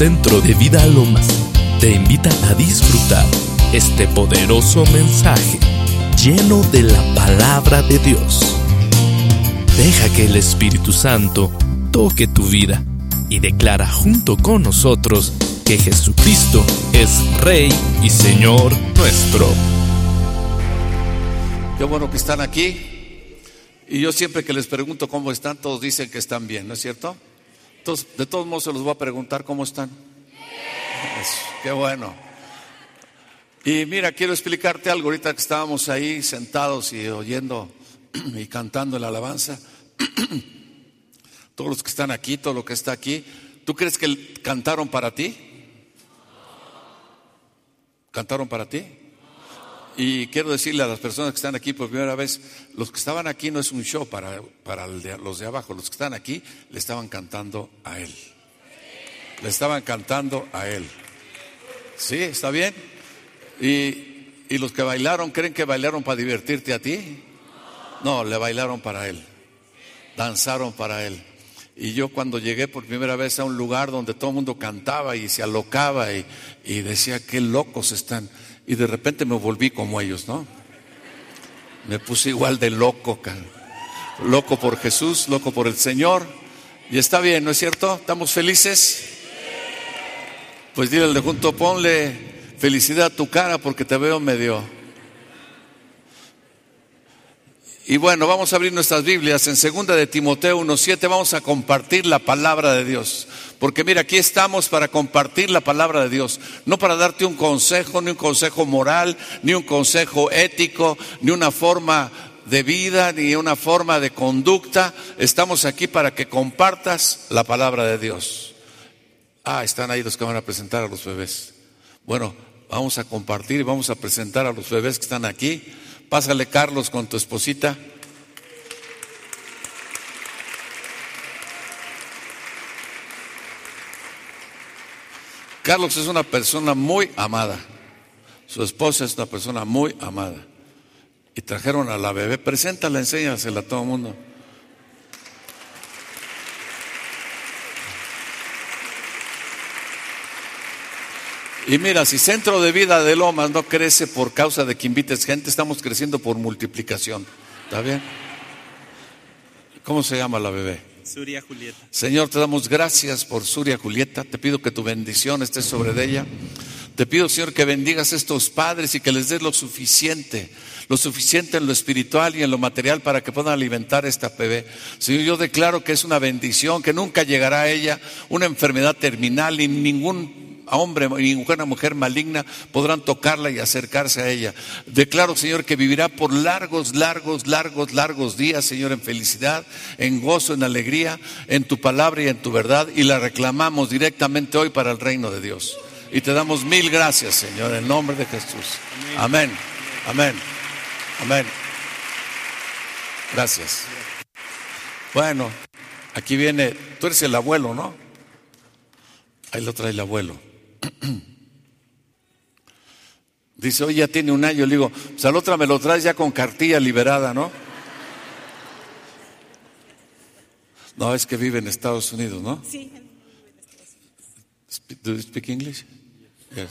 Centro de Vida Lomas te invita a disfrutar este poderoso mensaje lleno de la palabra de Dios. Deja que el Espíritu Santo toque tu vida y declara junto con nosotros que Jesucristo es Rey y Señor nuestro. Qué bueno que están aquí. Y yo siempre que les pregunto cómo están, todos dicen que están bien, ¿no es cierto? Entonces, de todos modos se los voy a preguntar cómo están. Qué bueno. Y mira, quiero explicarte algo ahorita que estábamos ahí sentados y oyendo y cantando la alabanza. Todos los que están aquí, todo lo que está aquí, ¿tú crees que cantaron para ti? ¿Cantaron para ti? Y quiero decirle a las personas que están aquí por primera vez, los que estaban aquí no es un show para, para los de abajo, los que están aquí le estaban cantando a Él. Le estaban cantando a Él. ¿Sí? ¿Está bien? Y, y los que bailaron, ¿creen que bailaron para divertirte a ti? No, le bailaron para Él. Danzaron para Él. Y yo cuando llegué por primera vez a un lugar donde todo el mundo cantaba y se alocaba y, y decía, qué locos están. Y de repente me volví como ellos, ¿no? Me puse igual de loco, loco por Jesús, loco por el Señor. Y está bien, ¿no es cierto? ¿Estamos felices? Pues dile junto, ponle felicidad a tu cara porque te veo medio. Y bueno, vamos a abrir nuestras Biblias en segunda de Timoteo 1:7, vamos a compartir la palabra de Dios. Porque mira, aquí estamos para compartir la palabra de Dios, no para darte un consejo, ni un consejo moral, ni un consejo ético, ni una forma de vida, ni una forma de conducta. Estamos aquí para que compartas la palabra de Dios. Ah, están ahí los que van a presentar a los bebés. Bueno, vamos a compartir y vamos a presentar a los bebés que están aquí. Pásale, Carlos, con tu esposita. Carlos es una persona muy amada. Su esposa es una persona muy amada. Y trajeron a la bebé. Preséntala, enséñasela a todo el mundo. Y mira, si Centro de Vida de Lomas no crece por causa de que invites gente, estamos creciendo por multiplicación. ¿Está bien? ¿Cómo se llama la bebé? Señor, te damos gracias por Suria Julieta. Te pido que tu bendición esté sobre ella. Te pido, Señor, que bendigas a estos padres y que les des lo suficiente, lo suficiente en lo espiritual y en lo material para que puedan alimentar a esta bebé. Señor, yo declaro que es una bendición, que nunca llegará a ella una enfermedad terminal y ningún hombre ni una mujer maligna podrán tocarla y acercarse a ella. Declaro, Señor, que vivirá por largos, largos, largos, largos días, Señor, en felicidad, en gozo, en alegría, en tu palabra y en tu verdad, y la reclamamos directamente hoy para el reino de Dios. Y te damos mil gracias, Señor, en nombre de Jesús. Amén. Amén. Amén. Gracias. Bueno, aquí viene, tú eres el abuelo, ¿no? Ahí lo trae el abuelo. Dice, hoy ya tiene un año. Le digo, pues al otra me lo traes ya con cartilla liberada, ¿no? No, es que vive en Estados Unidos, ¿no? Sí. ¿Do you speak English? Yes.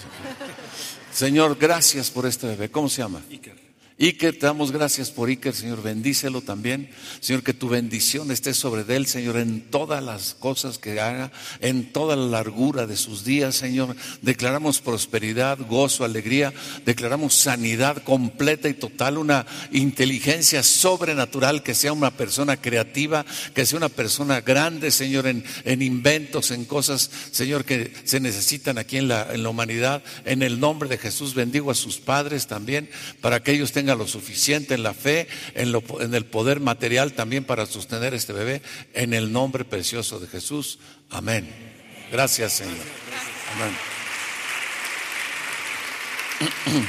Señor, gracias por este bebé. ¿Cómo se llama? Iker. Iker, te damos gracias por Iker, Señor, bendícelo también. Señor, que tu bendición esté sobre él, Señor, en todas las cosas que haga, en toda la largura de sus días, Señor. Declaramos prosperidad, gozo, alegría, declaramos sanidad completa y total, una inteligencia sobrenatural, que sea una persona creativa, que sea una persona grande, Señor, en, en inventos, en cosas, Señor, que se necesitan aquí en la, en la humanidad. En el nombre de Jesús bendigo a sus padres también, para que ellos tengan lo suficiente en la fe, en, lo- en el poder material también para sostener este bebé, en el nombre precioso de Jesús. Amén. Gracias, Señor. Amén.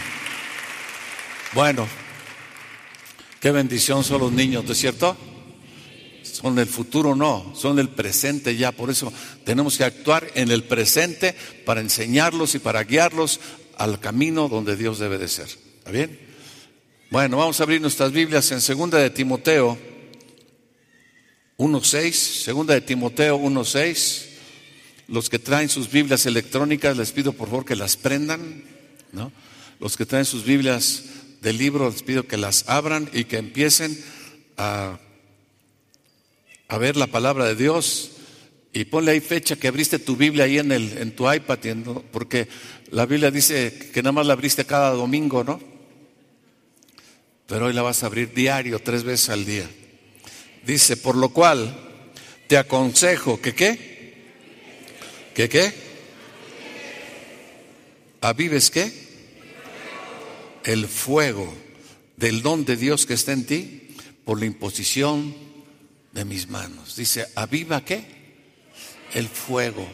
Bueno, qué bendición son los niños, ¿no es cierto? Son el futuro, no, son el presente ya. Por eso tenemos que actuar en el presente para enseñarlos y para guiarlos al camino donde Dios debe de ser. ¿Está bien? Bueno, vamos a abrir nuestras Biblias en segunda de Timoteo 1.6, segunda de Timoteo 1.6. Los que traen sus Biblias electrónicas, les pido por favor que las prendan, ¿no? Los que traen sus Biblias de libro, les pido que las abran y que empiecen a, a ver la palabra de Dios. Y ponle ahí fecha que abriste tu Biblia ahí en, el, en tu iPad, porque la Biblia dice que nada más la abriste cada domingo, ¿no? Pero hoy la vas a abrir diario, tres veces al día. Dice, por lo cual te aconsejo que qué, que qué, avives qué, el fuego del don de Dios que está en ti por la imposición de mis manos. Dice, aviva qué, el fuego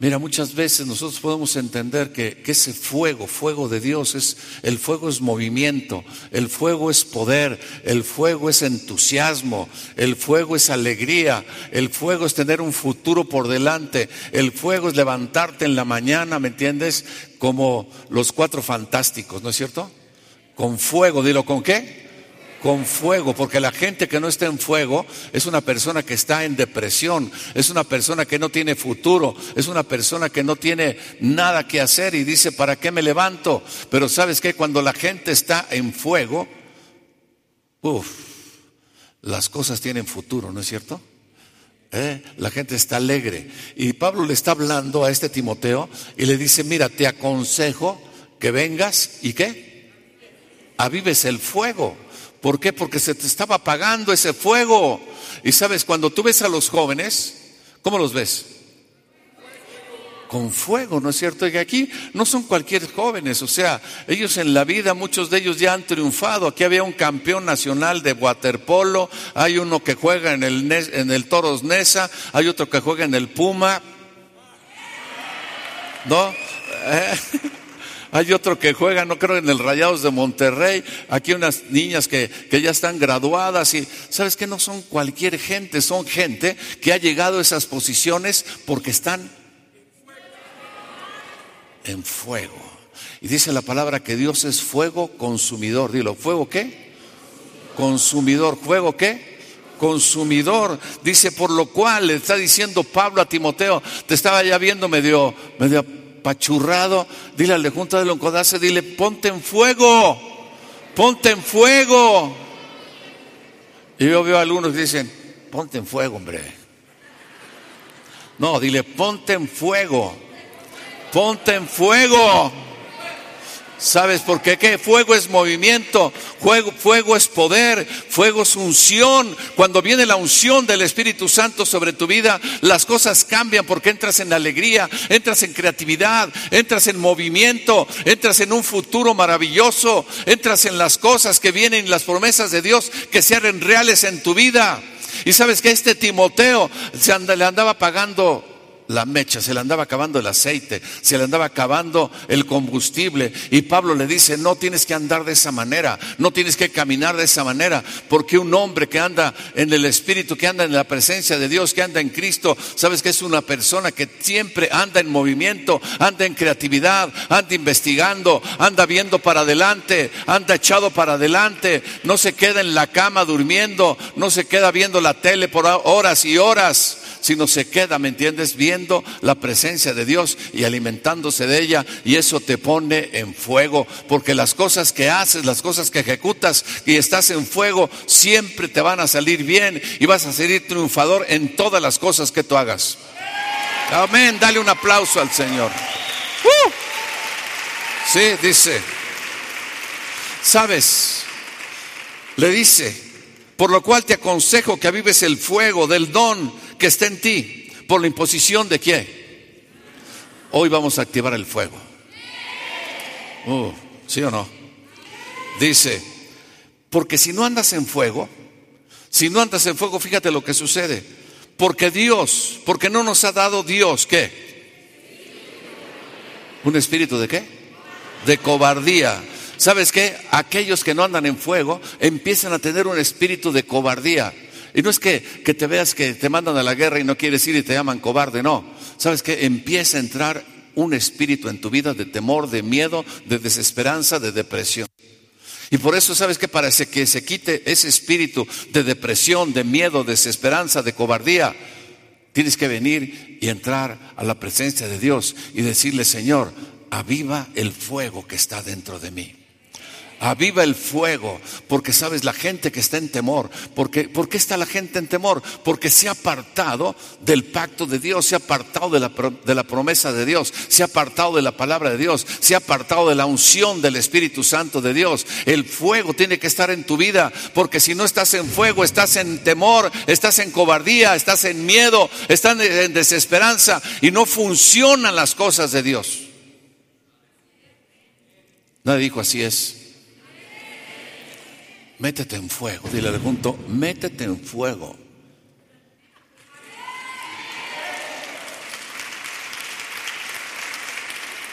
Mira, muchas veces nosotros podemos entender que, ese fuego, fuego de Dios, es, el fuego es movimiento, el fuego es poder, el fuego es entusiasmo, el fuego es alegría, el fuego es tener un futuro por delante, el fuego es levantarte en la mañana, ¿me entiendes? Como los cuatro fantásticos, ¿no es cierto? Con fuego, dilo, ¿con qué? Con fuego, porque la gente que no está en fuego es una persona que está en depresión, es una persona que no tiene futuro, es una persona que no tiene nada que hacer y dice, ¿para qué me levanto? Pero sabes que cuando la gente está en fuego, uff, las cosas tienen futuro, ¿no es cierto? ¿Eh? La gente está alegre. Y Pablo le está hablando a este Timoteo y le dice, mira, te aconsejo que vengas y qué? Avives el fuego. ¿Por qué? Porque se te estaba apagando ese fuego. Y sabes, cuando tú ves a los jóvenes, ¿cómo los ves? Con fuego, ¿no es cierto? Y aquí no son cualquier jóvenes, o sea, ellos en la vida, muchos de ellos ya han triunfado. Aquí había un campeón nacional de waterpolo, hay uno que juega en el, en el Toros Nesa, hay otro que juega en el Puma. ¿No? Eh, hay otro que juega, no creo, en el Rayados de Monterrey, aquí unas niñas que, que ya están graduadas y sabes que no son cualquier gente, son gente que ha llegado a esas posiciones porque están en fuego. Y dice la palabra que Dios es fuego consumidor. Dilo, ¿fuego qué? Consumidor. ¿Fuego qué? consumidor. Dice, por lo cual le está diciendo Pablo a Timoteo, te estaba ya viendo medio, medio pachurrado, dile al de junta del oncodace, dile, ponte en fuego, ponte en fuego. Y yo veo a algunos que dicen, ponte en fuego, hombre. No, dile, ponte en fuego, ponte en fuego. ¿Sabes por qué? ¿Qué? Fuego es movimiento, fuego, fuego es poder, fuego es unción. Cuando viene la unción del Espíritu Santo sobre tu vida, las cosas cambian porque entras en alegría, entras en creatividad, entras en movimiento, entras en un futuro maravilloso, entras en las cosas que vienen, las promesas de Dios que se reales en tu vida. Y sabes que este Timoteo se le andaba pagando la mecha, se le andaba acabando el aceite, se le andaba acabando el combustible. Y Pablo le dice, no tienes que andar de esa manera, no tienes que caminar de esa manera, porque un hombre que anda en el Espíritu, que anda en la presencia de Dios, que anda en Cristo, sabes que es una persona que siempre anda en movimiento, anda en creatividad, anda investigando, anda viendo para adelante, anda echado para adelante, no se queda en la cama durmiendo, no se queda viendo la tele por horas y horas sino se queda, ¿me entiendes? Viendo la presencia de Dios y alimentándose de ella y eso te pone en fuego, porque las cosas que haces, las cosas que ejecutas y estás en fuego, siempre te van a salir bien y vas a salir triunfador en todas las cosas que tú hagas. Amén, dale un aplauso al Señor. ¡Uh! Sí, dice, ¿sabes? Le dice, por lo cual te aconsejo que avives el fuego del don que está en ti. ¿Por la imposición de qué? Hoy vamos a activar el fuego. Uh, ¿Sí o no? Dice, porque si no andas en fuego, si no andas en fuego, fíjate lo que sucede. Porque Dios, porque no nos ha dado Dios, ¿qué? ¿Un espíritu de qué? De cobardía. ¿Sabes qué? Aquellos que no andan en fuego empiezan a tener un espíritu de cobardía. Y no es que, que, te veas que te mandan a la guerra y no quieres ir y te llaman cobarde, no. Sabes que empieza a entrar un espíritu en tu vida de temor, de miedo, de desesperanza, de depresión. Y por eso sabes que para que se quite ese espíritu de depresión, de miedo, de desesperanza, de cobardía, Tienes que venir y entrar a la presencia de Dios y decirle, Señor, aviva el fuego que está dentro de mí. Aviva el fuego, porque sabes, la gente que está en temor, porque, ¿por qué está la gente en temor? Porque se ha apartado del pacto de Dios, se ha apartado de la, de la promesa de Dios, se ha apartado de la palabra de Dios, se ha apartado de la unción del Espíritu Santo de Dios. El fuego tiene que estar en tu vida, porque si no estás en fuego, estás en temor, estás en cobardía, estás en miedo, estás en desesperanza y no funcionan las cosas de Dios. Nadie dijo así es. Métete en fuego. Dile al junto, métete en fuego.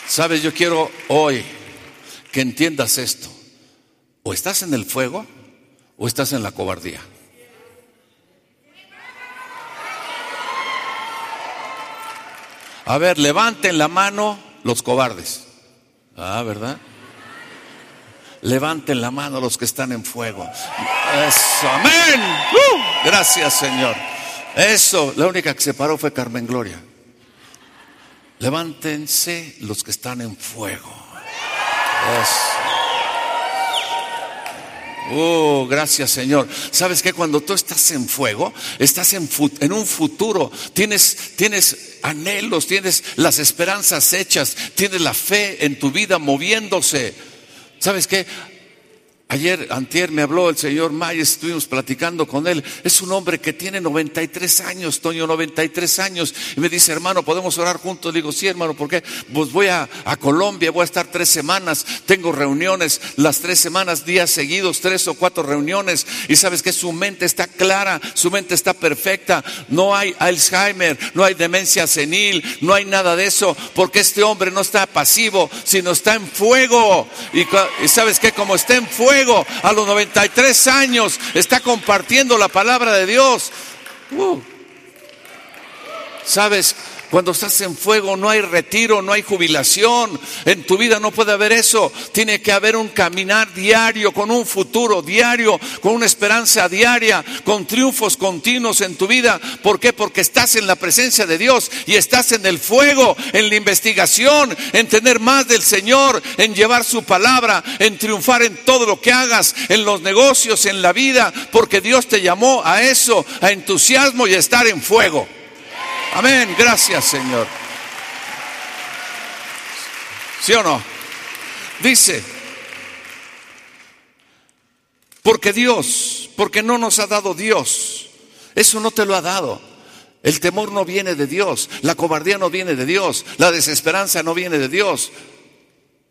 Sabes, yo quiero hoy que entiendas esto. O estás en el fuego o estás en la cobardía. A ver, levanten la mano los cobardes. Ah, ¿verdad? Levanten la mano los que están en fuego. Eso, amén. Uh, gracias, Señor. Eso, la única que se paró fue Carmen Gloria. Levántense los que están en fuego. Oh, gracias Señor. ¿Sabes que Cuando tú estás en fuego, estás en, en, un futuro, tienes, tienes anhelos, tienes las esperanzas hechas, tienes la fe en tu vida moviéndose. ¿Sabes qué? Ayer, antier, me habló el señor Mayes, estuvimos platicando con él. Es un hombre que tiene 93 años, Toño, 93 años. Y me dice, hermano, ¿podemos orar juntos? Digo, sí, hermano, ¿por qué? Pues voy a, a Colombia, voy a estar tres semanas. Tengo reuniones las tres semanas, días seguidos, tres o cuatro reuniones. Y sabes que su mente está clara, su mente está perfecta. No hay Alzheimer, no hay demencia senil, no hay nada de eso. Porque este hombre no está pasivo, sino está en fuego. Y, y sabes que como está en fuego, a los 93 años, está compartiendo la palabra de Dios. Uh. ¿Sabes? Cuando estás en fuego no hay retiro, no hay jubilación. En tu vida no puede haber eso. Tiene que haber un caminar diario, con un futuro diario, con una esperanza diaria, con triunfos continuos en tu vida. ¿Por qué? Porque estás en la presencia de Dios y estás en el fuego, en la investigación, en tener más del Señor, en llevar su palabra, en triunfar en todo lo que hagas, en los negocios, en la vida, porque Dios te llamó a eso, a entusiasmo y a estar en fuego. Amén, gracias Señor. ¿Sí o no? Dice, porque Dios, porque no nos ha dado Dios, eso no te lo ha dado. El temor no viene de Dios, la cobardía no viene de Dios, la desesperanza no viene de Dios,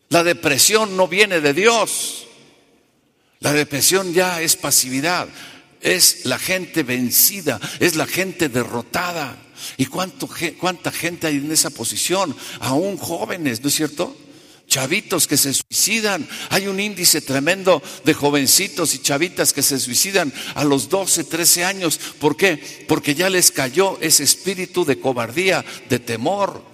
la depresión no viene de Dios. La depresión ya es pasividad, es la gente vencida, es la gente derrotada. ¿Y cuánta gente hay en esa posición? Aún jóvenes, ¿no es cierto? Chavitos que se suicidan. Hay un índice tremendo de jovencitos y chavitas que se suicidan a los 12, 13 años. ¿Por qué? Porque ya les cayó ese espíritu de cobardía, de temor.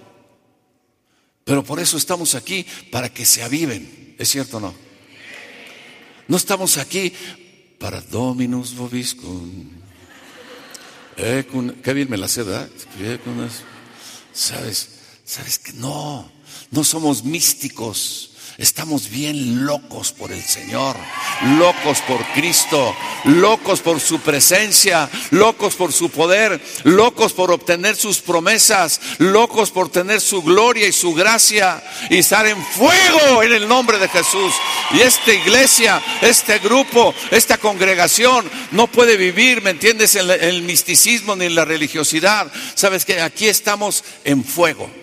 Pero por eso estamos aquí, para que se aviven. ¿Es cierto o no? No estamos aquí para Dominus Vobiscum. Eh, qué bien me la sé, ¿verdad? ¿Sabes? ¿Sabes que no? No somos místicos. Estamos bien locos por el Señor, locos por Cristo, locos por su presencia, locos por su poder, locos por obtener sus promesas, locos por tener su gloria y su gracia y estar en fuego en el nombre de Jesús. Y esta iglesia, este grupo, esta congregación no puede vivir, ¿me entiendes?, en el misticismo ni en la religiosidad. Sabes que aquí estamos en fuego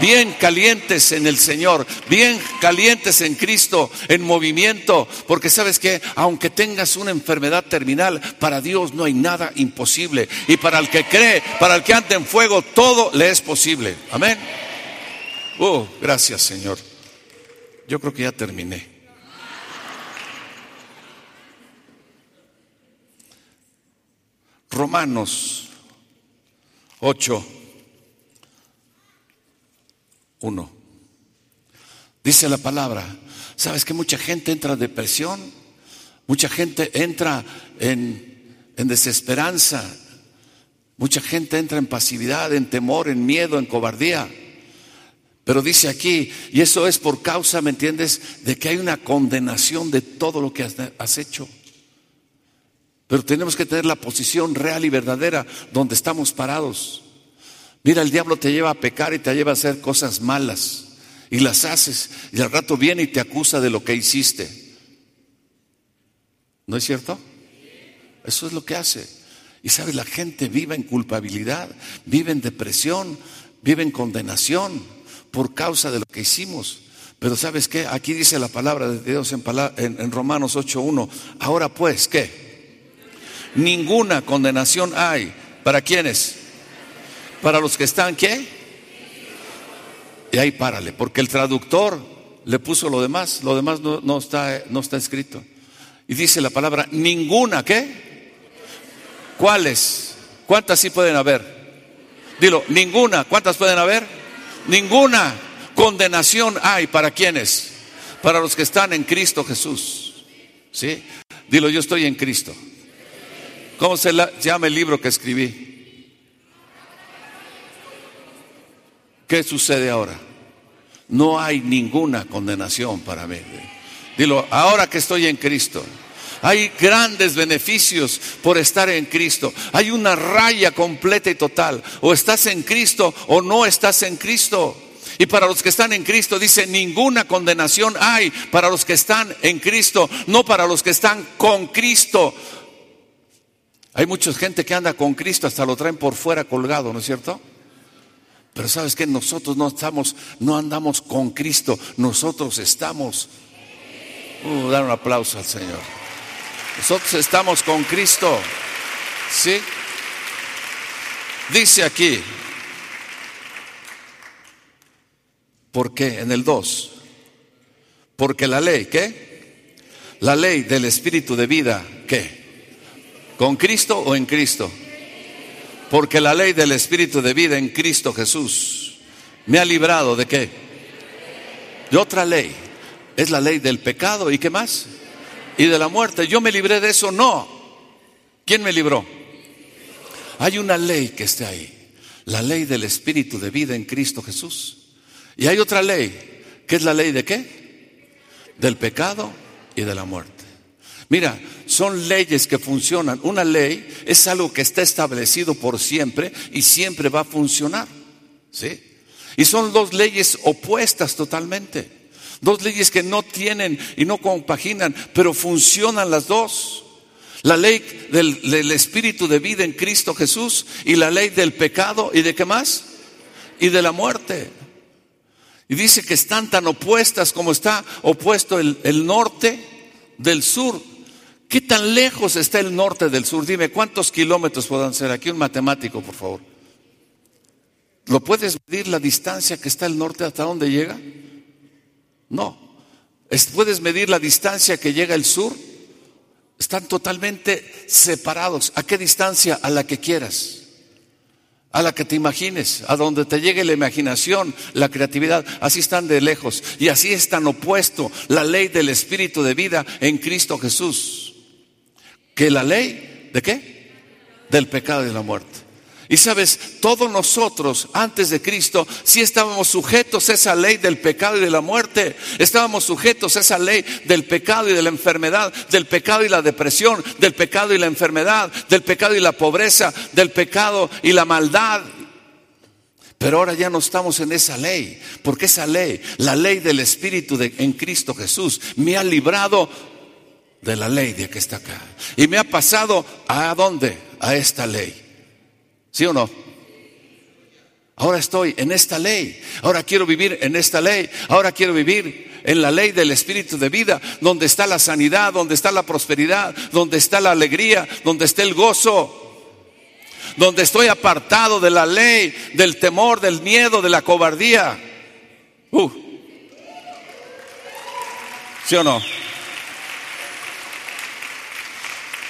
bien calientes en el Señor, bien calientes en Cristo, en movimiento, porque sabes que aunque tengas una enfermedad terminal, para Dios no hay nada imposible. Y para el que cree, para el que anda en fuego, todo le es posible. Amén. Oh, gracias Señor. Yo creo que ya terminé. Romanos 8 uno. Dice la palabra, ¿sabes que mucha gente entra en depresión? Mucha gente entra en, en desesperanza, Mucha gente entra en pasividad, en temor, en miedo, en cobardía. Pero dice aquí, y eso es por causa, ¿me entiendes?, de que hay una condenación de todo lo que has, hecho. Pero tenemos que tener la posición real y verdadera donde estamos parados. Mira, el diablo te lleva a pecar y te lleva a hacer cosas malas. Y las haces. Y al rato viene y te acusa de lo que hiciste. ¿No es cierto? Eso es lo que hace. Y sabes, la gente vive en culpabilidad, vive en depresión, vive en condenación por causa de lo que hicimos. Pero sabes qué, aquí dice la palabra de Dios en, en Romanos 8.1. Ahora pues, ¿qué? Ninguna condenación hay. ¿Para quiénes? Para los que están, ¿qué? Y ahí párale, porque el traductor le puso lo demás, lo demás no, está, no está escrito. Y dice la palabra, ninguna, ¿qué? ¿Cuáles? ¿Cuántas sí pueden haber? Dilo, ninguna. ¿Cuántas pueden haber? Ninguna condenación hay para quienes, para los que están en Cristo Jesús. ¿Sí? Dilo, yo estoy en Cristo. ¿Cómo se llama el libro que escribí? ¿Qué sucede ahora? No hay ninguna condenación para mí. Dilo, ahora que estoy en Cristo. Hay grandes beneficios por estar en Cristo. Hay una raya completa y total. O estás en Cristo o no estás en Cristo. Y para los que están en Cristo dice, ninguna condenación hay para los que están en Cristo, no para los que están con Cristo. Hay mucha gente que anda con Cristo, hasta lo traen por fuera colgado, ¿no es cierto? Pero sabes que nosotros no estamos, no andamos con Cristo, nosotros estamos. Uh, dar un aplauso al Señor. Nosotros estamos con Cristo. ¿Sí? Dice aquí, ¿por qué? En el 2. Porque la ley, ¿qué? La ley del Espíritu de vida, ¿qué? ¿Con Cristo o en Cristo? Porque la ley del Espíritu de vida en Cristo Jesús me ha librado de qué? De otra ley. Es la ley del pecado y qué más? y de la muerte. Yo me libré de eso, no. ¿Quién me libró? Hay una ley que está ahí, la ley del Espíritu de vida en Cristo Jesús. Y hay otra ley, que es la ley de qué? Del pecado y de la muerte. Mira, son leyes que funcionan. Una ley es algo que está establecido por siempre y siempre va a funcionar. ¿Sí? Y son dos leyes opuestas totalmente. Dos leyes que no tienen y no compaginan, pero funcionan las dos. La ley del, espíritu de vida en Cristo Jesús y la ley del pecado y de qué más? Y de la muerte. Y dice que están tan opuestas como está opuesto el, el norte del sur. ¿Qué tan lejos está el norte del sur? Dime, ¿cuántos kilómetros puedan ser? Aquí un matemático, por favor. ¿Lo puedes medir la distancia que está el norte hasta dónde llega? No. ¿Puedes medir la distancia que llega el sur? Están totalmente separados. ¿A qué distancia? A la que quieras. A la que te imagines, a donde te llegue la imaginación, la creatividad, así están de lejos. Y así es tan opuesto la ley del Espíritu de vida en Cristo Jesús. Que la ley, ¿de qué? Del pecado y de la muerte. Y sabes, todos nosotros antes de Cristo sí estábamos sujetos a esa ley del pecado y de la muerte. Estábamos sujetos a esa ley del pecado y de la enfermedad, del pecado y la depresión, del pecado y la enfermedad, del pecado y la pobreza, del pecado y la maldad. Pero ahora ya no estamos en esa ley, porque esa ley, la ley del Espíritu en Cristo Jesús, me ha librado de la ley de que está acá. Y me ha pasado a dónde? A esta ley. ¿Sí o no? Ahora estoy en esta ley. Ahora quiero vivir en esta ley. Ahora quiero vivir en la ley del Espíritu de vida, donde está la sanidad, donde está la prosperidad, donde está la alegría, donde está el gozo, donde estoy apartado de la ley, del temor, del miedo, de la cobardía. Uh. ¿Sí o no?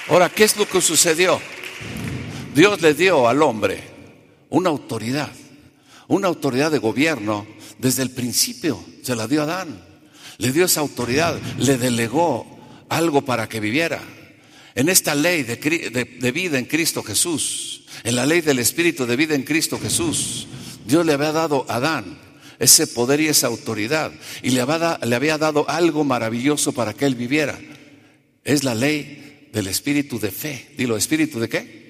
Ahora, ¿qué es lo que sucedió? Dios le dio al hombre una autoridad, una autoridad de gobierno desde el principio, se la dio a Adán. Le dio esa autoridad, le delegó algo para que viviera. en esta ley de, vida en Cristo Jesús, en la ley del Espíritu de vida en Cristo Jesús, Dios le había dado a Adán ese poder y esa autoridad y le había, le había dado algo maravilloso para que él viviera. Es la ley del espíritu de fe. Dilo, ¿espíritu de qué?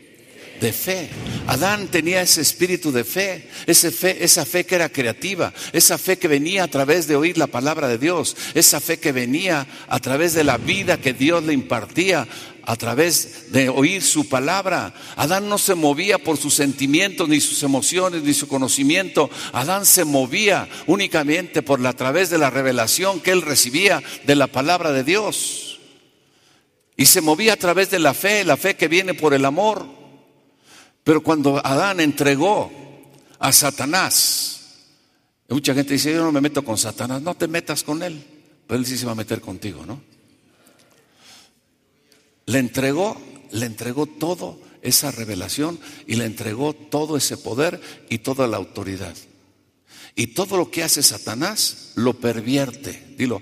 de fe. Adán tenía ese espíritu de fe, esa fe, esa fe que era creativa, esa fe que venía a través de oír la palabra de Dios, esa fe que venía a través de la vida que Dios le impartía, a través de oír su palabra. Adán no se movía por sus sentimientos, ni sus emociones, ni su conocimiento. Adán se movía únicamente por la, a través de la revelación que él recibía de la palabra de Dios. Y se movía a través de la fe, la fe que viene por el amor. Pero cuando Adán entregó a Satanás, mucha gente dice, yo no me meto con Satanás, no te metas con él, pero él sí se va a meter contigo, ¿no? Le entregó, le entregó todo esa revelación y le entregó todo ese poder y toda la autoridad. Y todo lo que hace Satanás lo pervierte. Dilo,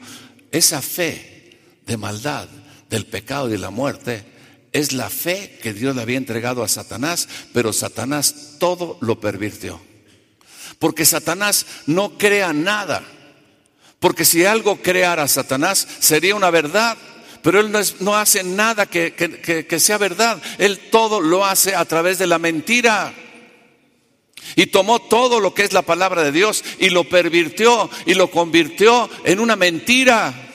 esa fe de maldad, del pecado y de la muerte, es la fe que Dios le había entregado a Satanás, pero Satanás todo lo pervirtió. Porque Satanás no crea nada. Porque si algo creara Satanás sería una verdad, pero él no, hace nada que, que sea verdad. Él todo lo hace a través de la mentira. Y tomó todo lo que es la palabra de Dios y lo pervirtió y lo convirtió en una mentira.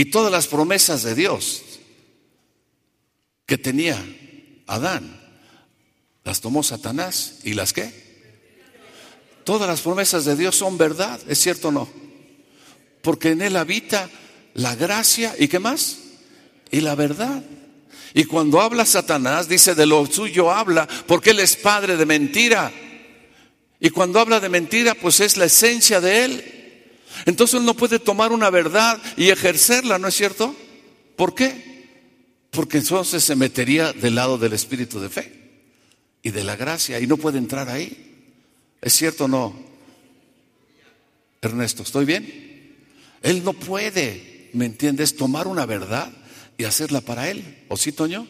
Y todas las promesas de Dios que tenía Adán, las tomó Satanás y las qué? Todas las promesas de Dios son verdad, ¿es cierto o no? Porque en Él habita la gracia y qué más? Y la verdad. Y cuando habla Satanás, dice de lo suyo habla, porque Él es padre de mentira. Y cuando habla de mentira, pues es la esencia de Él. Entonces Él no puede tomar una verdad y ejercerla, ¿no es cierto? ¿Por qué? Porque entonces se metería del lado del espíritu de fe y de la gracia y no puede entrar ahí. ¿Es cierto o no? Ernesto, ¿estoy bien? Él no puede, ¿me entiendes? Tomar una verdad y hacerla para él. ¿O sí, Toño?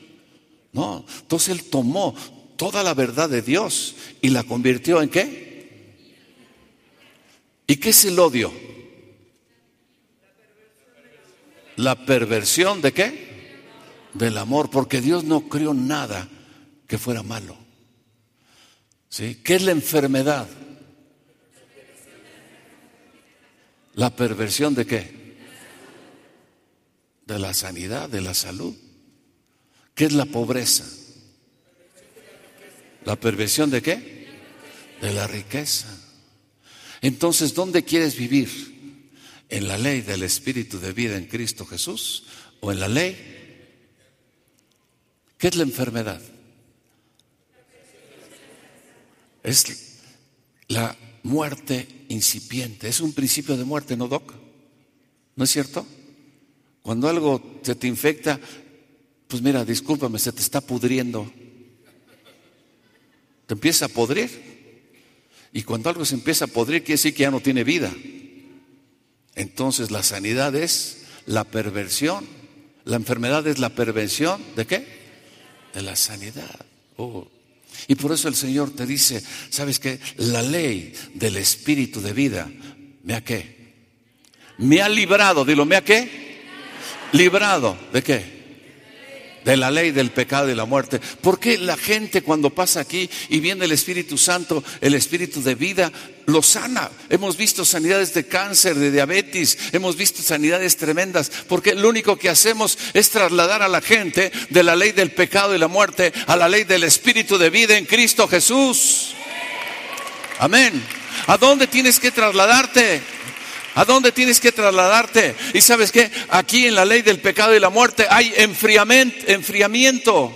No. Entonces él tomó toda la verdad de Dios y la convirtió en qué? ¿Y qué es el odio? La perversión de qué? del amor, porque Dios no creó nada que fuera malo. ¿Sí? ¿Qué es la enfermedad? ¿La perversión de qué? De la sanidad, de la salud. ¿Qué es la pobreza? ¿La perversión de qué? De la riqueza. Entonces, ¿dónde quieres vivir? ¿En la ley del Espíritu de vida en Cristo Jesús o en la ley ¿Qué es la enfermedad? Es la muerte incipiente. Es un principio de muerte, ¿no, Doc? ¿No es cierto? Cuando algo se te infecta, pues mira, discúlpame, se te está pudriendo. Te empieza a podrir. Y cuando algo se empieza a podrir, quiere decir que ya no tiene vida. Entonces la sanidad es la perversión. La enfermedad es la perversión de qué? de la sanidad. Oh. Y por eso el Señor te dice, ¿sabes qué? La ley del espíritu de vida, ¿me ha qué? Me ha librado, dilo, ¿me ha qué? Librado, ¿de qué? De la ley del pecado y la muerte. ¿Por qué la gente cuando pasa aquí y viene el Espíritu Santo, el Espíritu de vida, lo sana? Hemos visto sanidades de cáncer, de diabetes, hemos visto sanidades tremendas, porque lo único que hacemos es trasladar a la gente de la ley del pecado y la muerte a la ley del Espíritu de vida en Cristo Jesús. Amén. ¿A dónde tienes que trasladarte? ¿A dónde tienes que trasladarte? Y sabes que aquí en la ley del pecado y la muerte hay enfriamiento.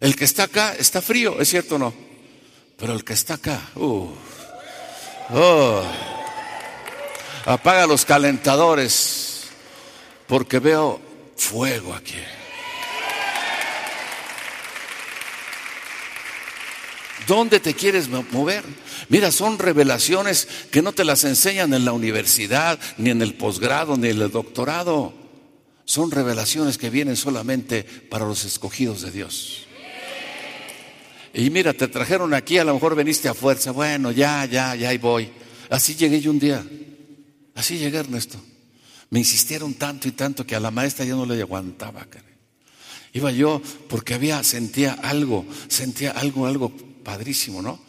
El que está acá está frío, ¿es cierto o no? Pero el que está acá, uh, oh, apaga los calentadores porque veo fuego aquí. ¿Dónde te quieres mover? Mira, son revelaciones que no te las enseñan en la universidad, ni en el posgrado, ni en el doctorado. son revelaciones que vienen solamente para los escogidos de Dios. Y mira, te trajeron aquí, a lo mejor veniste a fuerza, bueno, ya, ya, ya, ahí voy. Así llegué yo un día, así llegué Ernesto. Me insistieron tanto y tanto que a la maestra yo no le aguantaba. Iba yo porque había, sentía algo, sentía algo, algo padrísimo, ¿no?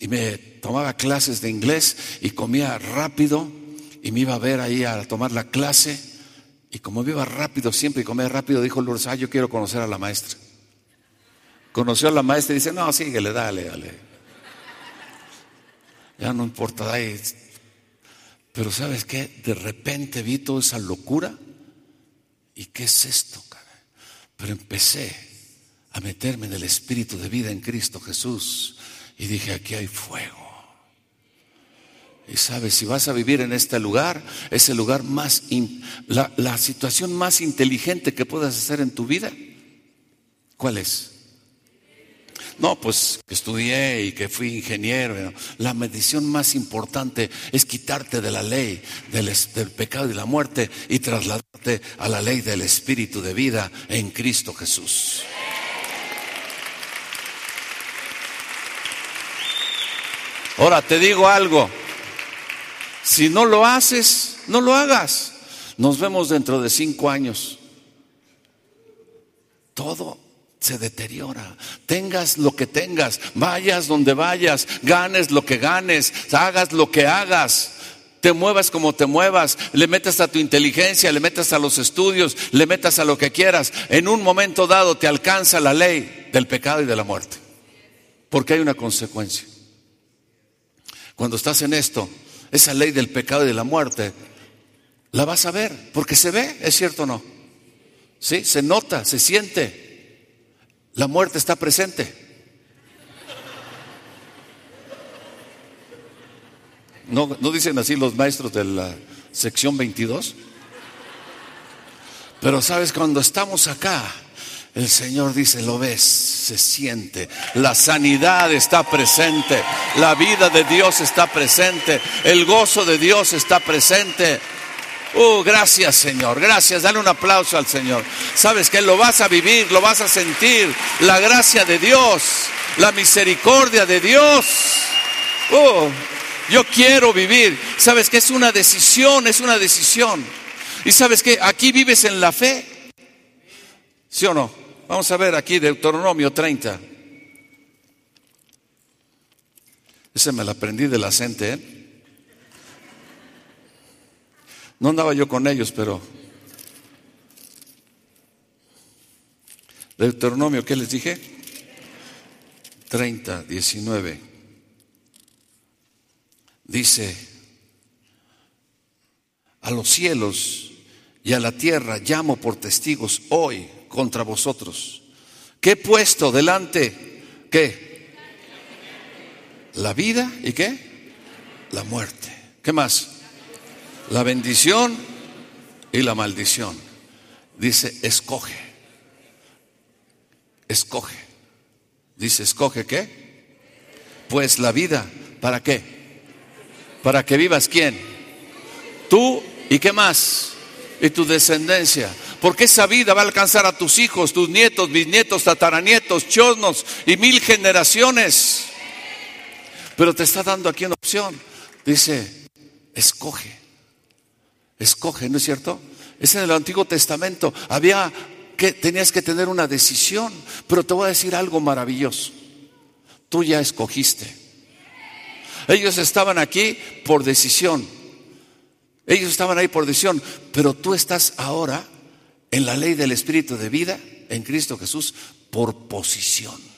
Y me tomaba clases de inglés y comía rápido y me iba a ver ahí a tomar la clase. Y como me iba rápido siempre y comía rápido, dijo Lourdes, ah, yo quiero conocer a la maestra. Conoció a la maestra y dice, no, síguele, dale, dale. Ya no importa, dale. Pero ¿sabes qué? De repente vi toda esa locura. ¿Y qué es esto? Pero empecé a meterme en el espíritu de vida en Cristo Jesús y dije, aquí hay fuego. Y sabes, si vas a vivir en este lugar, es el lugar más, la, la situación más inteligente que puedas hacer en tu vida. ¿Cuál es? No, pues que estudié y que fui ingeniero. La medición más importante es quitarte de la ley del, del, pecado y la muerte y trasladarte a la ley del espíritu de vida en Cristo Jesús. Ahora te digo algo. Si no lo haces, no lo hagas. Nos vemos dentro de cinco años. Todo se deteriora. Tengas lo que tengas, vayas donde vayas, ganes lo que ganes, hagas lo que hagas. Te muevas como te muevas, le metas a tu inteligencia, le metas a los estudios, le metas a lo que quieras. En un momento dado te alcanza la ley del pecado y de la muerte. Porque hay una consecuencia. Cuando estás en esto, esa ley del pecado y de la muerte, la vas a ver, porque se ve, ¿es cierto o no? Sí, se nota, se siente. La muerte está presente. ¿No, ¿No dicen así los maestros de la sección 22? Pero sabes, cuando estamos acá, el Señor dice, lo ves, se siente, la sanidad está presente, la vida de Dios está presente, el gozo de Dios está presente. Oh, gracias Señor, gracias. Dale un aplauso al Señor. Sabes que lo vas a vivir, lo vas a sentir. La gracia de Dios, la misericordia de Dios. Oh, yo quiero vivir. Sabes que es una decisión, es una decisión. Y sabes que aquí vives en la fe. ¿Sí o no? Vamos a ver aquí Deuteronomio 30. Ese me lo aprendí de la gente, ¿eh? No andaba yo con ellos, pero Deuteronomio, ¿qué les dije? 30, 19. Dice, a los cielos y a la tierra llamo por testigos hoy contra vosotros. ¿Qué he puesto delante? ¿Qué? La vida y qué? La muerte. ¿Qué más? la bendición y la maldición. Dice, escoge. Escoge. Dice, escoge qué? Pues la vida, ¿para qué? Para que vivas quién? Tú y qué más? Y tu descendencia. Porque esa vida va a alcanzar a tus hijos, tus nietos, bisnietos, tataranietos, chosnos y mil generaciones. Pero te está dando aquí una opción. Dice, escoge. Escoge, ¿no es cierto? Es en el Antiguo Testamento. Había que, tenías que tener una decisión. Pero te voy a decir algo maravilloso. Tú ya escogiste. Ellos estaban aquí por decisión. Ellos estaban ahí por decisión. Pero tú estás ahora en la ley del Espíritu de vida en Cristo Jesús por posición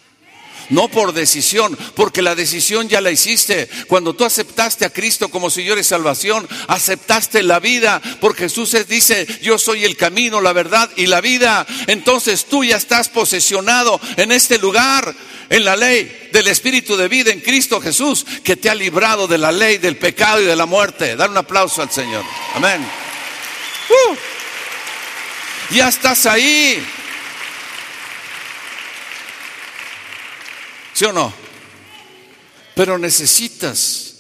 no por decisión, porque la decisión ya la hiciste. Cuando tú aceptaste a Cristo como Señor y salvación, aceptaste la vida, porque Jesús dice, yo soy el camino, la verdad y la vida. Entonces tú ya estás posesionado en este lugar, en la ley del Espíritu de vida en Cristo Jesús, que te ha librado de la ley del pecado y de la muerte. Dar un aplauso al Señor. Amén. Uh. Ya estás ahí. ¿Sí o no? Pero necesitas,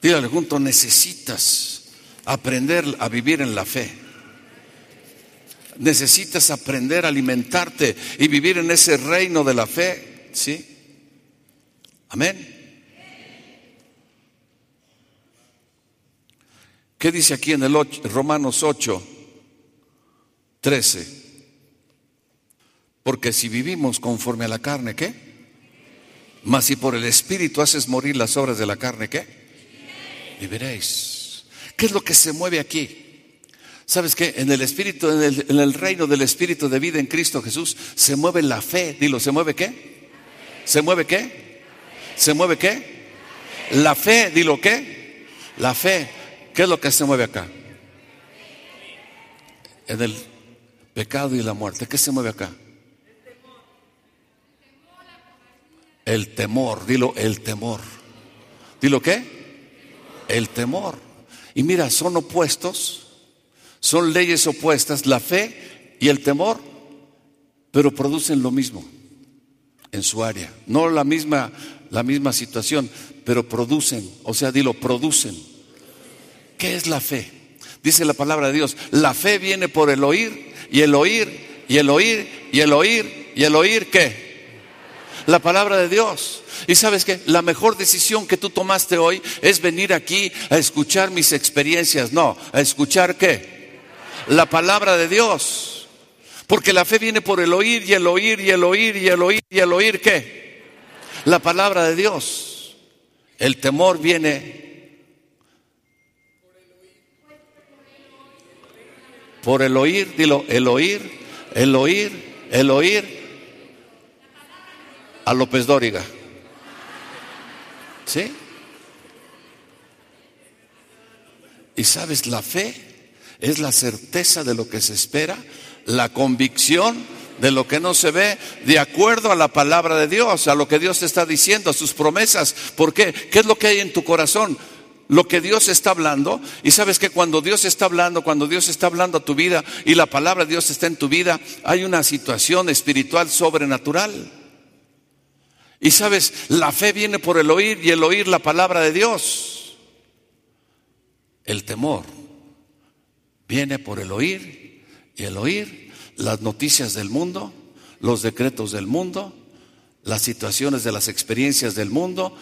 dígale junto, necesitas aprender a vivir en la fe. necesitas aprender a alimentarte y vivir en ese reino de la fe. ¿Sí? Amén. ¿Qué dice aquí en el Romanos 8, 13? Porque si vivimos conforme a la carne, ¿qué? Mas si por el Espíritu haces morir las obras de la carne, ¿qué? Viviréis. ¿Qué es lo que se mueve aquí? ¿Sabes qué? En el Espíritu, en el, en el reino del Espíritu de vida en Cristo Jesús, se mueve la fe. Dilo, ¿se mueve qué? ¿Se mueve qué? ¿Se mueve qué? La fe, dilo qué? La fe. ¿Qué es lo que se mueve acá? En el pecado y la muerte. ¿Qué se mueve acá? El temor, dilo, el temor. ¿Dilo qué? El temor. Y mira, son opuestos, son leyes opuestas, la fe y el temor, pero producen lo mismo en su área. No la misma, la misma situación, pero producen, o sea, dilo, producen. ¿Qué es la fe? Dice la palabra de Dios, la fe viene por el oír y el oír y el oír y el oír y el oír, ¿qué? la palabra de Dios. Y sabes que la mejor decisión que tú tomaste hoy es venir aquí a escuchar mis experiencias. No, a escuchar qué? La palabra de Dios. Porque la fe viene por el oír y el oír y el oír y el oír y el oír qué? La palabra de Dios. El temor viene por el oír, dilo, el oír, el oír, el oír a López Dóriga. ¿Sí? Y sabes, la fe es la certeza de lo que se espera, la convicción de lo que no se ve, de acuerdo a la palabra de Dios, a lo que Dios te está diciendo, a sus promesas. ¿Por qué? ¿Qué es lo que hay en tu corazón? Lo que Dios está hablando. Y sabes que cuando Dios está hablando, cuando Dios está hablando a tu vida y la palabra de Dios está en tu vida, hay una situación espiritual sobrenatural. Y sabes, la fe viene por el oír y el oír la palabra de Dios. El temor viene por el oír y el oír las noticias del mundo, los decretos del mundo, las situaciones de las experiencias del mundo,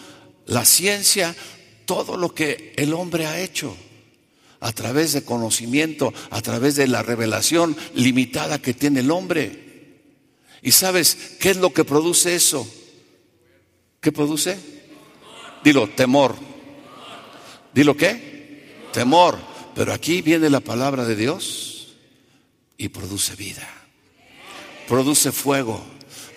la ciencia, todo lo que el hombre ha hecho a través de conocimiento, a través de la revelación limitada que tiene el hombre. ¿Y sabes qué es lo que produce eso? ¿Qué produce? Dilo, temor. ¿Dilo qué? Temor. Pero aquí viene la palabra de Dios y produce vida. Produce fuego,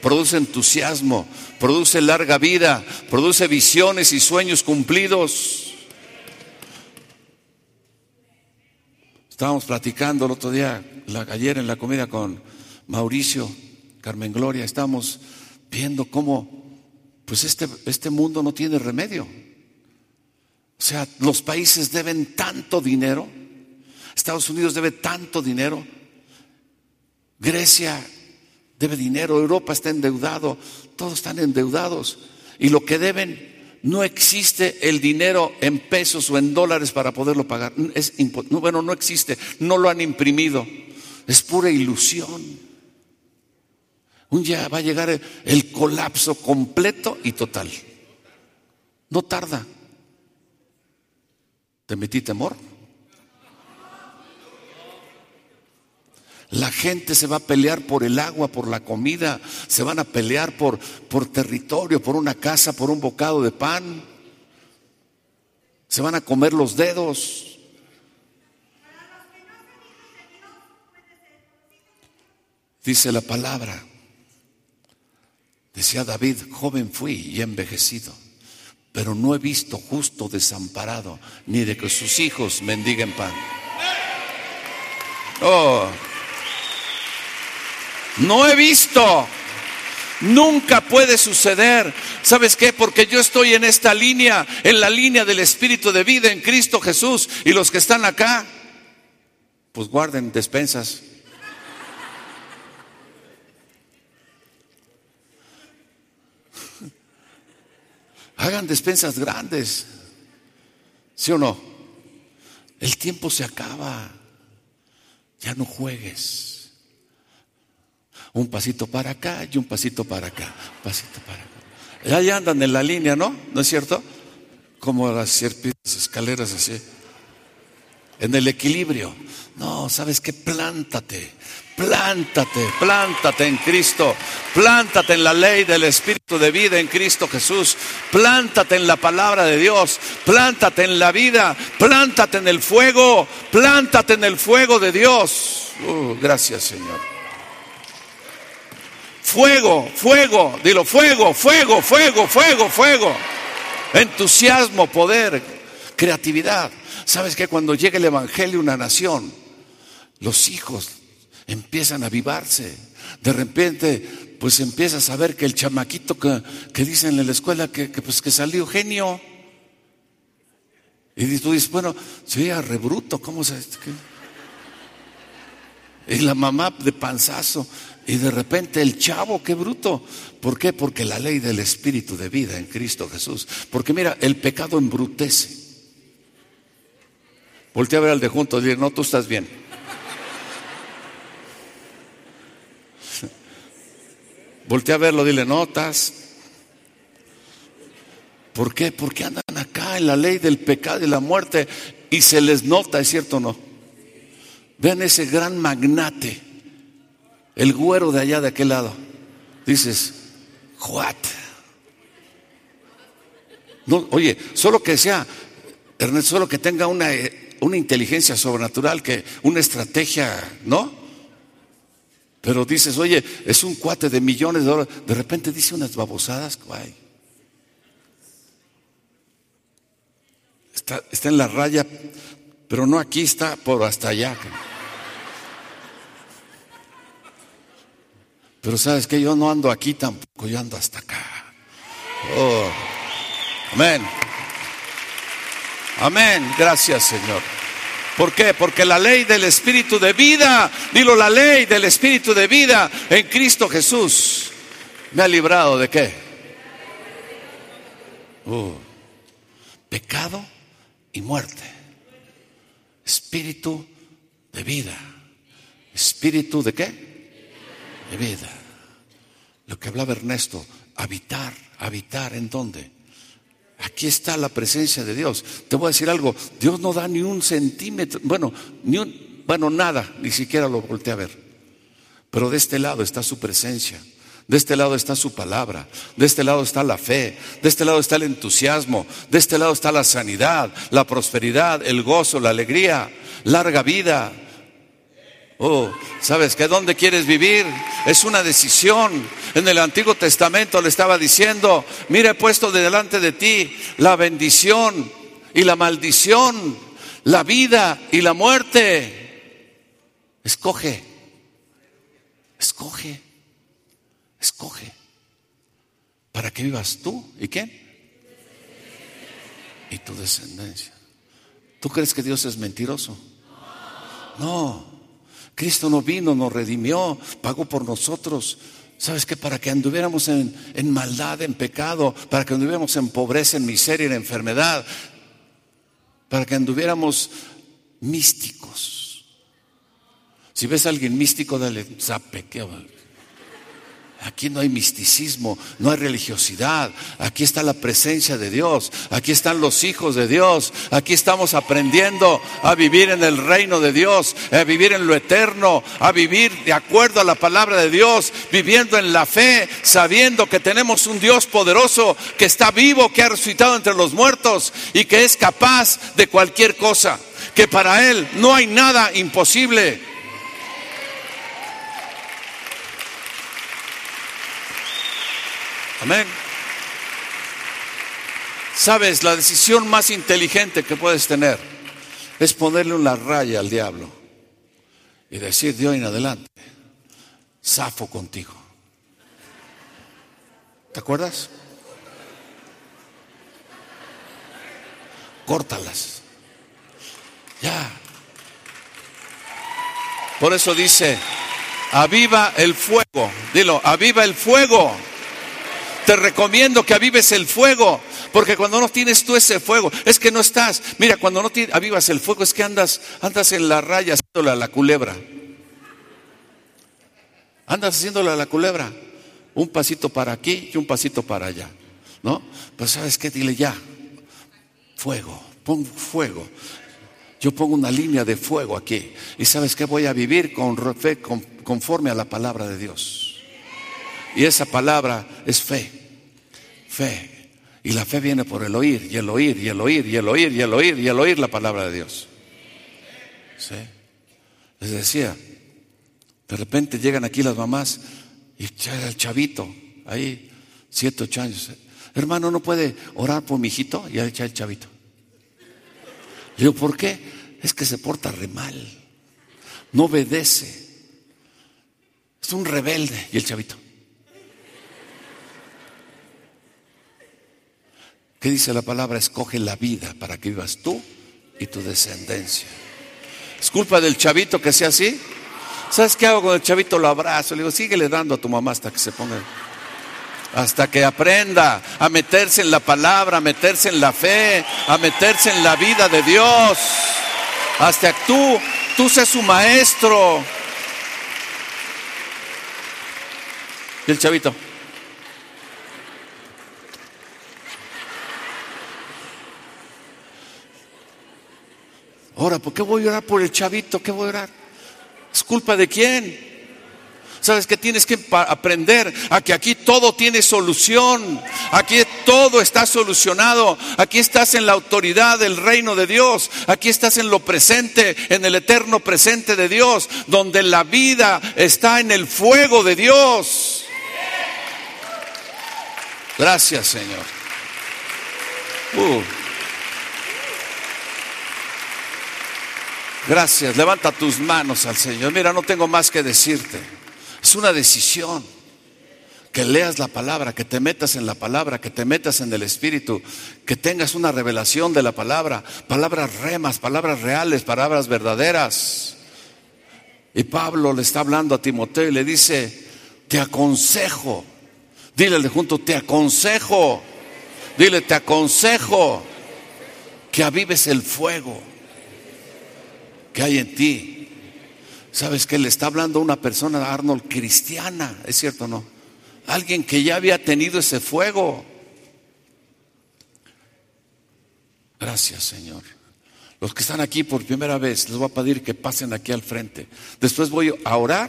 produce entusiasmo, produce larga vida, produce visiones y sueños cumplidos. Estábamos platicando el otro día, ayer en la comida con Mauricio, Carmen Gloria, estábamos viendo cómo pues este, este mundo no tiene remedio. O sea, los países deben tanto dinero, Estados Unidos debe tanto dinero, Grecia debe dinero, Europa está endeudado, todos están endeudados. Y lo que deben, no existe el dinero en pesos o en dólares para poderlo pagar. Es, bueno, no existe, no lo han imprimido, es pura ilusión. Un día va a llegar el, colapso completo y total. No tarda. ¿Te metí temor? La gente se va a pelear por el agua, por la comida, se van a pelear por, por territorio, por una casa, por un bocado de pan. Se van a comer los dedos. Dice la palabra. Decía David, joven fui y envejecido, pero no he visto justo desamparado, ni de que sus hijos mendiguen pan. Oh, no he visto. Nunca puede suceder. ¿Sabes qué? Porque yo estoy en esta línea, en la línea del Espíritu de vida en Cristo Jesús. Y los que están acá, pues guarden despensas. Hagan despensas grandes. ¿Sí o no? El tiempo se acaba. Ya no juegues. Un pasito para acá y un pasito para acá. pasito para acá. Ya andan en la línea, ¿no? ¿No es cierto? Como las serpientes, escaleras así. En el equilibrio. No, ¿sabes qué? Plántate. Plántate, plántate en Cristo, plántate en la ley del Espíritu de vida en Cristo Jesús, plántate en la palabra de Dios, plántate en la vida, plántate en el fuego, plántate en el fuego de Dios. Uh, gracias Señor. Fuego, fuego, dilo, fuego, fuego, fuego, fuego, fuego. Entusiasmo, poder, creatividad. ¿Sabes que cuando llega el Evangelio a una nación, los hijos empiezan a avivarse. De repente, pues empiezas a ver que el chamaquito que, que dicen en la escuela que, pues, que salió genio. Y tú dices, bueno, sería rebruto, ¿cómo se.? Y la mamá de panzazo. Y de repente el chavo, qué bruto. ¿Por qué? Porque la ley del espíritu de vida en Cristo Jesús. Porque mira, el pecado embrutece. Voltea a ver al de junto y dile, no, tú estás bien. Voltea a verlo, dile, notas. ¿Por qué? Porque andan acá en la ley del pecado y la muerte y se les nota, ¿es cierto o no? Vean ese gran magnate, el güero de allá de aquel lado. Dices, what? No, oye, solo que sea, Ernesto, solo que tenga una, una inteligencia sobrenatural, que una estrategia, ¿no? Pero dices, oye, es un cuate de millones de dólares. De repente dice unas babosadas. Está, está en la raya, pero no aquí, está por hasta allá. Pero sabes que yo no ando aquí tampoco, yo ando hasta acá. Oh, amén. Amén. Gracias, Señor. ¿Por qué? Porque la ley del Espíritu de vida, dilo la ley del Espíritu de vida en Cristo Jesús, me ha librado de qué? Uh, pecado y muerte. Espíritu de vida. Espíritu de qué? De vida. Lo que hablaba Ernesto, habitar, habitar en dónde? Aquí está la presencia de Dios. Te voy a decir algo, Dios no da ni un centímetro, bueno, ni un, bueno, nada, ni siquiera lo volteé a ver. Pero de este lado está su presencia. De este lado está su palabra, de este lado está la fe, de este lado está el entusiasmo, de este lado está la sanidad, la prosperidad, el gozo, la alegría, larga vida, Oh, ¿sabes que dónde quieres vivir? Es una decisión. En el Antiguo Testamento le estaba diciendo, mira, he puesto delante de ti la bendición y la maldición, la vida y la muerte. Escoge, escoge, escoge. Para que vivas tú y quién? Y tu descendencia. ¿Tú crees que Dios es mentiroso? No. Cristo no vino, nos redimió, pagó por nosotros. ¿Sabes qué? Para que anduviéramos en, en, maldad, en pecado, para que anduviéramos en pobreza, en miseria, en enfermedad, para que anduviéramos místicos. Si ves a alguien místico, dale zape, ¿qué Aquí no hay misticismo, no hay religiosidad. Aquí está la presencia de Dios. Aquí están los hijos de Dios. Aquí estamos aprendiendo a vivir en el reino de Dios, a vivir en lo eterno, a vivir de acuerdo a la palabra de Dios, viviendo en la fe, sabiendo que tenemos un Dios poderoso que está vivo, que ha resucitado entre los muertos y que es capaz de cualquier cosa. Que para Él no hay nada imposible. Amén. Sabes, la decisión más inteligente que puedes tener es ponerle una raya al diablo y decir de hoy en adelante, zafo contigo. ¿Te acuerdas? Córtalas. Ya. Por eso dice, aviva el fuego. Dilo, aviva el fuego te recomiendo que avives el fuego, porque cuando no tienes tú ese fuego, es que no estás. Mira, cuando no avivas el fuego, es que andas, andas en la raya haciéndole a la culebra. Andas haciéndole a la culebra. Un pasito para aquí y un pasito para allá. ¿No? Pues sabes qué, dile ya. Fuego, pon fuego. Yo pongo una línea de fuego aquí. Y sabes que voy a vivir con conforme a la palabra de Dios. Y esa palabra es fe. Fe. Y la fe viene por el oír, y el oír, y el oír, y el oír, y el oír, y el oír la palabra de Dios. ¿Sí? Les decía, de repente llegan aquí las mamás y el chavito, ahí, siete, ocho años. Hermano, ¿no puede orar por mi hijito? Y echa el chavito. Le digo, ¿por qué? Es que se porta re mal. No obedece. Es un rebelde. Y el chavito. ¿Qué dice la palabra? Escoge la vida para que vivas tú y tu descendencia. ¿Es culpa del chavito que sea así? ¿Sabes qué hago con el chavito? Lo abrazo. Le digo, síguele dando a tu mamá hasta que se ponga. Hasta que aprenda a meterse en la palabra, a meterse en la fe, a meterse en la vida de Dios. Hasta que tú, tú seas su maestro. Y el chavito. Ahora, ¿por qué voy a orar por el chavito? ¿Qué voy a orar? ¿Es culpa de quién? ¿Sabes que tienes que aprender? A que aquí todo tiene solución. Aquí todo está solucionado. Aquí estás en la autoridad del reino de Dios. Aquí estás en lo presente, en el eterno presente de Dios, donde la vida está en el fuego de Dios. Gracias, Señor. Uh. Gracias. Levanta tus manos al Señor. Mira, no tengo más que decirte. Es una decisión. Que leas la palabra, que te metas en la palabra, que te metas en el Espíritu, que tengas una revelación de la palabra, palabras remas, palabras reales, palabras verdaderas. Y Pablo le está hablando a Timoteo y le dice, te aconsejo, dile de junto, te aconsejo, dile, te aconsejo que avives el fuego que hay en ti. ¿Sabes que le está hablando una persona, Arnold, cristiana? ¿Es cierto o no? Alguien que ya había tenido ese fuego. Gracias, Señor. Los que están aquí por primera vez, les voy a pedir que pasen aquí al frente. Después voy a orar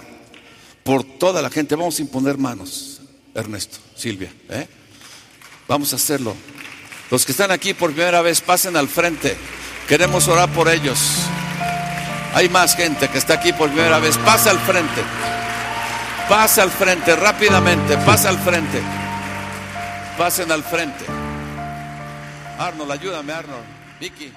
por toda la gente. Vamos a imponer manos, Ernesto, Silvia. ¿eh? Vamos a hacerlo. Los que están aquí por primera vez, pasen al frente. Queremos orar por ellos. Hay más gente que está aquí por primera vez. Pasa al frente. Pasa al frente rápidamente. Pasa al frente. Pasen al frente. Arnold, ayúdame, Arnold. Vicky.